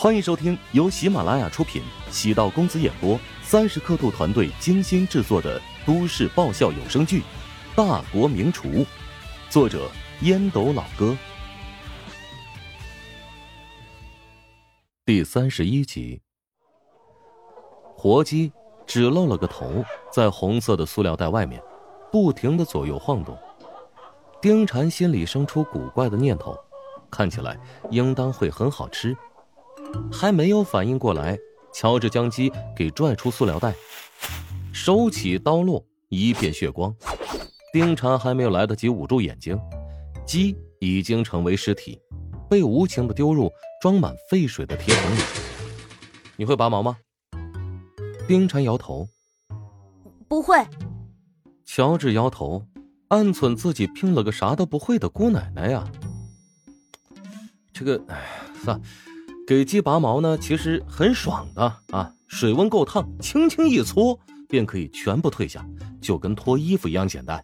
欢迎收听由喜马拉雅出品、喜道公子演播、三十刻度团队精心制作的都市爆笑有声剧《大国名厨》，作者烟斗老哥，第三十一集。活鸡只露了个头，在红色的塑料袋外面，不停的左右晃动。丁禅心里生出古怪的念头，看起来应当会很好吃。还没有反应过来，乔治将鸡给拽出塑料袋，手起刀落，一片血光。丁禅还没有来得及捂住眼睛，鸡已经成为尸体，被无情的丢入装满沸水的铁桶里。你会拔毛吗？丁禅摇头，不会。乔治摇头，暗忖自己聘了个啥都不会的姑奶奶呀。这个，哎，算。给鸡拔毛呢，其实很爽的啊！水温够烫，轻轻一搓便可以全部退下，就跟脱衣服一样简单。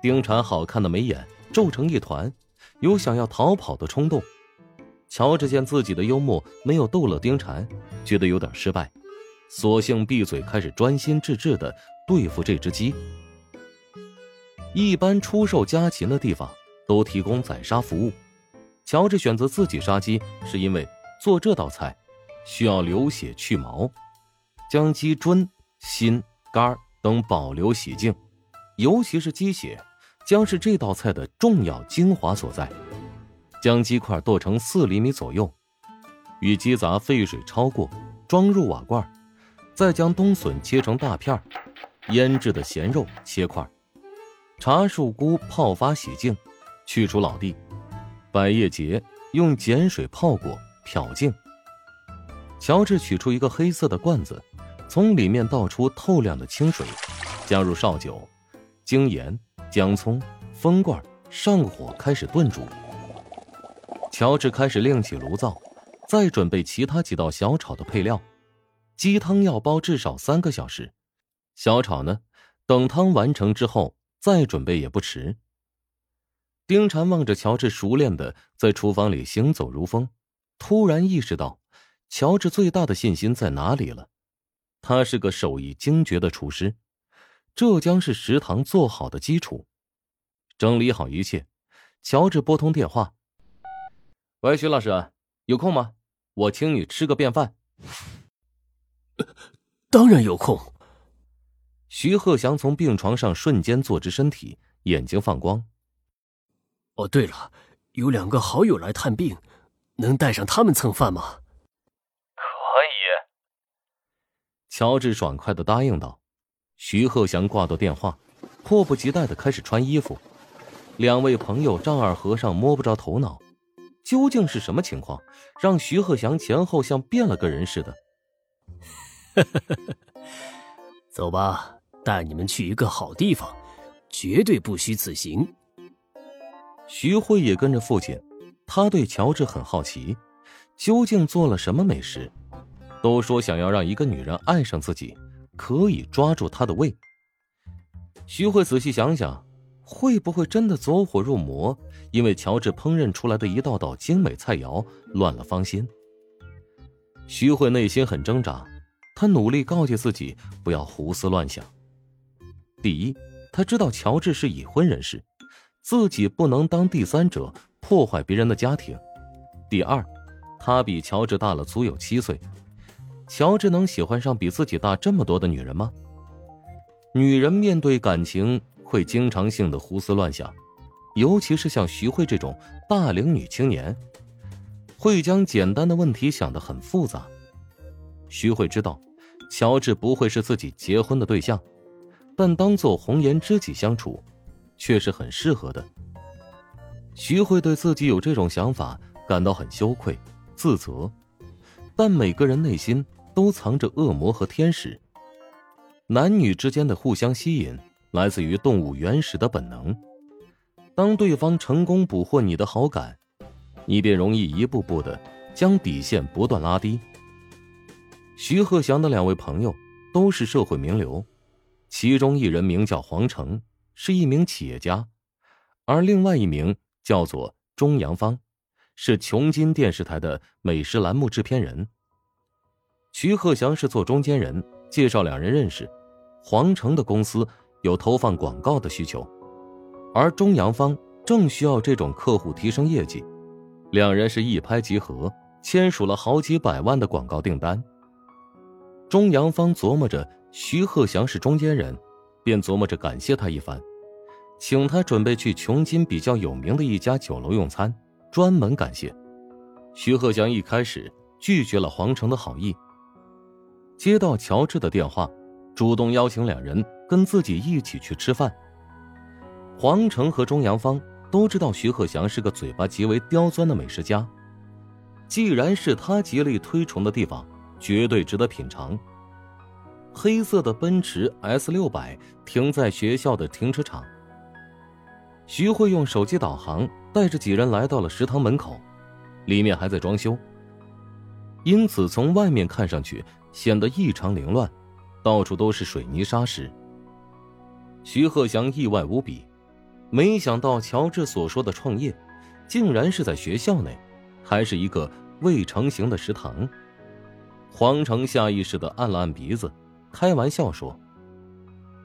丁禅好看的眉眼皱成一团，有想要逃跑的冲动。乔治见自己的幽默没有逗乐丁禅，觉得有点失败，索性闭嘴，开始专心致志的对付这只鸡。一般出售家禽的地方都提供宰杀服务。乔治选择自己杀鸡，是因为做这道菜需要流血去毛，将鸡胗、心、肝等保留洗净，尤其是鸡血，将是这道菜的重要精华所在。将鸡块剁成四厘米左右，与鸡杂沸水焯过，装入瓦罐，再将冬笋切成大片，腌制的咸肉切块，茶树菇泡发洗净，去除老蒂。百叶结用碱水泡过，漂净。乔治取出一个黑色的罐子，从里面倒出透亮的清水，加入绍酒、精盐、姜葱，封罐，上火开始炖煮。乔治开始另起炉灶，再准备其他几道小炒的配料。鸡汤要煲至少三个小时，小炒呢，等汤完成之后再准备也不迟。丁婵望着乔治熟练的在厨房里行走如风，突然意识到，乔治最大的信心在哪里了。他是个手艺精绝的厨师，这将是食堂做好的基础。整理好一切，乔治拨通电话：“喂，徐老师，有空吗？我请你吃个便饭。”“当然有空。”徐鹤翔从病床上瞬间坐直身体，眼睛放光。哦，对了，有两个好友来探病，能带上他们蹭饭吗？可以。乔治爽快的答应道。徐鹤祥挂断电话，迫不及待的开始穿衣服。两位朋友丈二和尚摸不着头脑，究竟是什么情况，让徐鹤祥前后像变了个人似的？走吧，带你们去一个好地方，绝对不虚此行。徐慧也跟着父亲，他对乔治很好奇，究竟做了什么美食？都说想要让一个女人爱上自己，可以抓住她的胃。徐慧仔细想想，会不会真的走火入魔？因为乔治烹饪出来的一道道精美菜肴乱了芳心。徐慧内心很挣扎，她努力告诫自己不要胡思乱想。第一，她知道乔治是已婚人士。自己不能当第三者破坏别人的家庭。第二，他比乔治大了足有七岁，乔治能喜欢上比自己大这么多的女人吗？女人面对感情会经常性的胡思乱想，尤其是像徐慧这种大龄女青年，会将简单的问题想得很复杂。徐慧知道，乔治不会是自己结婚的对象，但当做红颜知己相处。却是很适合的。徐慧对自己有这种想法感到很羞愧、自责，但每个人内心都藏着恶魔和天使。男女之间的互相吸引来自于动物原始的本能。当对方成功捕获你的好感，你便容易一步步的将底线不断拉低。徐鹤翔的两位朋友都是社会名流，其中一人名叫黄成。是一名企业家，而另外一名叫做钟阳芳，是琼金电视台的美食栏目制片人。徐鹤祥是做中间人，介绍两人认识。黄成的公司有投放广告的需求，而中阳方正需要这种客户提升业绩，两人是一拍即合，签署了好几百万的广告订单。中阳方琢磨着徐鹤祥是中间人，便琢磨着感谢他一番，请他准备去琼金比较有名的一家酒楼用餐，专门感谢。徐鹤祥一开始拒绝了黄成的好意，接到乔治的电话。主动邀请两人跟自己一起去吃饭。黄成和钟阳芳都知道徐鹤祥是个嘴巴极为刁钻的美食家，既然是他极力推崇的地方，绝对值得品尝。黑色的奔驰 S 六百停在学校的停车场。徐慧用手机导航，带着几人来到了食堂门口，里面还在装修，因此从外面看上去显得异常凌乱。到处都是水泥沙石。徐鹤翔意外无比，没想到乔治所说的创业，竟然是在学校内，还是一个未成型的食堂。黄成下意识的按了按鼻子，开玩笑说：“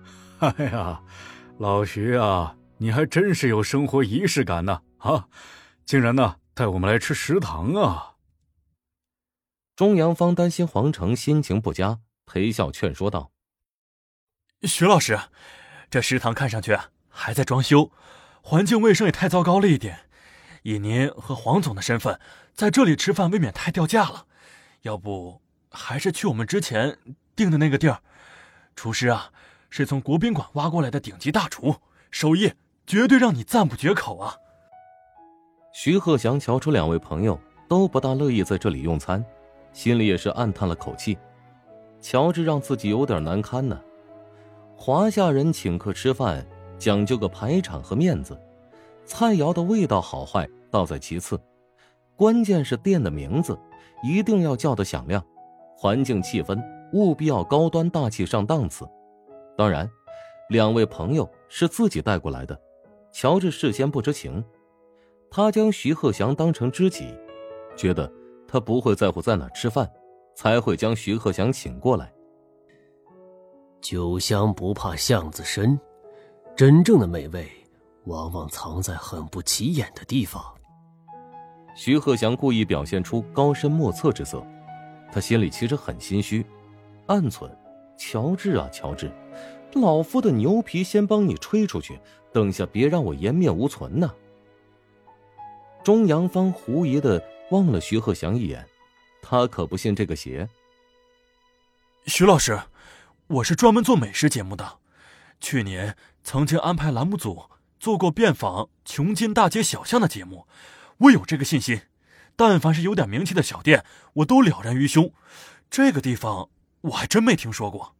哎呀，老徐啊，你还真是有生活仪式感呢！啊，竟然呢带我们来吃食堂啊！”钟阳芳担心黄成心情不佳。陪笑劝说道：“徐老师，这食堂看上去还在装修，环境卫生也太糟糕了一点。以您和黄总的身份，在这里吃饭未免太掉价了。要不，还是去我们之前订的那个地儿。厨师啊，是从国宾馆挖过来的顶级大厨，手艺绝对让你赞不绝口啊。”徐鹤祥瞧出两位朋友都不大乐意在这里用餐，心里也是暗叹了口气。乔治让自己有点难堪呢。华夏人请客吃饭讲究个排场和面子，菜肴的味道好坏倒在其次，关键是店的名字一定要叫得响亮，环境气氛务必要高端大气上档次。当然，两位朋友是自己带过来的，乔治事先不知情，他将徐鹤祥当成知己，觉得他不会在乎在哪吃饭。才会将徐鹤祥请过来。酒香不怕巷子深，真正的美味往往藏在很不起眼的地方。徐鹤祥故意表现出高深莫测之色，他心里其实很心虚，暗存：乔治啊，乔治，老夫的牛皮先帮你吹出去，等下别让我颜面无存呐。钟阳芳狐疑的望了徐鹤祥一眼。他可不信这个邪。徐老师，我是专门做美食节目的，去年曾经安排栏目组做过遍访琼金大街小巷的节目，我有这个信心。但凡是有点名气的小店，我都了然于胸。这个地方我还真没听说过。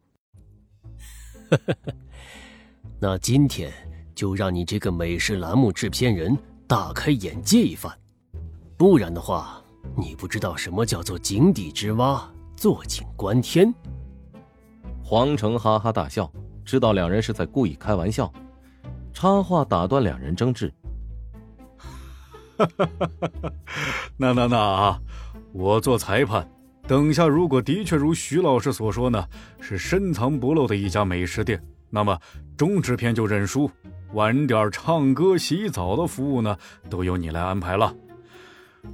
那今天就让你这个美食栏目制片人大开眼界一番，不然的话。你不知道什么叫做井底之蛙，坐井观天。黄成哈哈大笑，知道两人是在故意开玩笑，插话打断两人争执。那那那啊，我做裁判，等下如果的确如徐老师所说呢，是深藏不露的一家美食店，那么中制片就认输，晚点唱歌、洗澡的服务呢，都由你来安排了。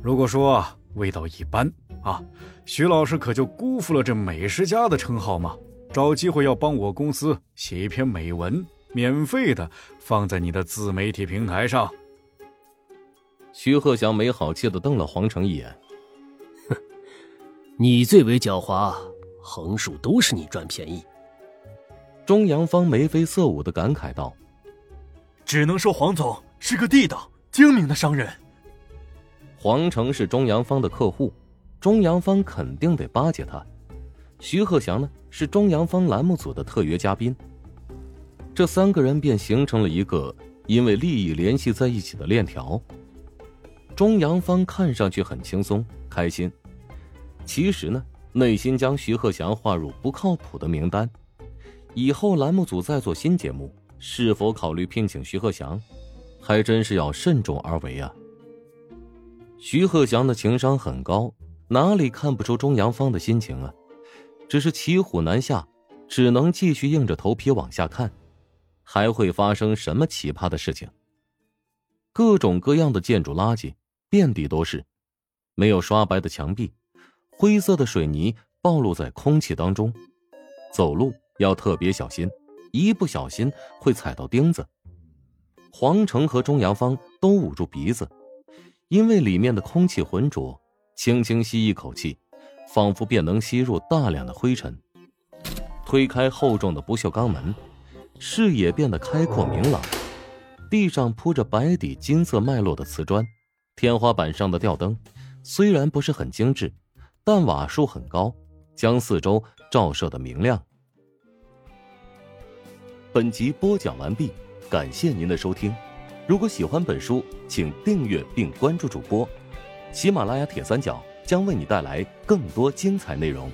如果说。味道一般啊，徐老师可就辜负了这美食家的称号嘛！找机会要帮我公司写一篇美文，免费的放在你的自媒体平台上。徐鹤祥没好气的瞪了黄成一眼，你最为狡猾，横竖都是你赚便宜。钟阳方眉飞色舞的感慨道：“只能说黄总是个地道精明的商人。”黄成是钟阳方的客户，钟阳方肯定得巴结他。徐鹤祥呢是钟阳方栏目组的特约嘉宾，这三个人便形成了一个因为利益联系在一起的链条。钟阳方看上去很轻松开心，其实呢内心将徐鹤祥划入不靠谱的名单。以后栏目组再做新节目，是否考虑聘请徐鹤祥，还真是要慎重而为啊。徐鹤祥的情商很高，哪里看不出钟阳芳的心情啊？只是骑虎难下，只能继续硬着头皮往下看，还会发生什么奇葩的事情？各种各样的建筑垃圾遍地都是，没有刷白的墙壁，灰色的水泥暴露在空气当中，走路要特别小心，一不小心会踩到钉子。黄成和钟阳芳都捂住鼻子。因为里面的空气浑浊，轻轻吸一口气，仿佛便能吸入大量的灰尘。推开厚重的不锈钢门，视野变得开阔明朗。地上铺着白底金色脉络的瓷砖，天花板上的吊灯虽然不是很精致，但瓦数很高，将四周照射的明亮。本集播讲完毕，感谢您的收听。如果喜欢本书，请订阅并关注主播。喜马拉雅铁三角将为你带来更多精彩内容。